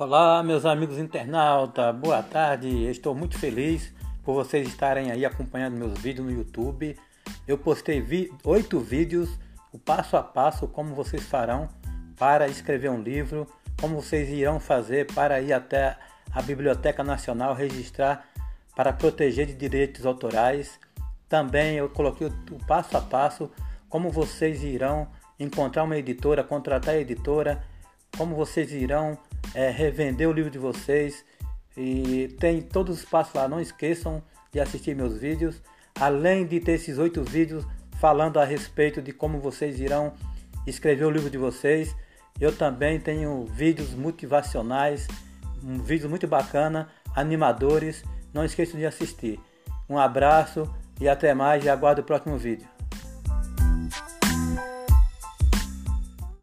Olá, meus amigos internautas, boa tarde. Estou muito feliz por vocês estarem aí acompanhando meus vídeos no YouTube. Eu postei oito vídeos, o passo a passo, como vocês farão para escrever um livro, como vocês irão fazer para ir até a Biblioteca Nacional registrar para proteger de direitos autorais. Também eu coloquei o passo a passo, como vocês irão encontrar uma editora, contratar a editora, como vocês irão é, revender o livro de vocês. E tem todos os passos lá. Não esqueçam de assistir meus vídeos. Além de ter esses oito vídeos falando a respeito de como vocês irão escrever o livro de vocês, eu também tenho vídeos motivacionais, um vídeo muito bacana, animadores. Não esqueçam de assistir. Um abraço e até mais e aguardo o próximo vídeo.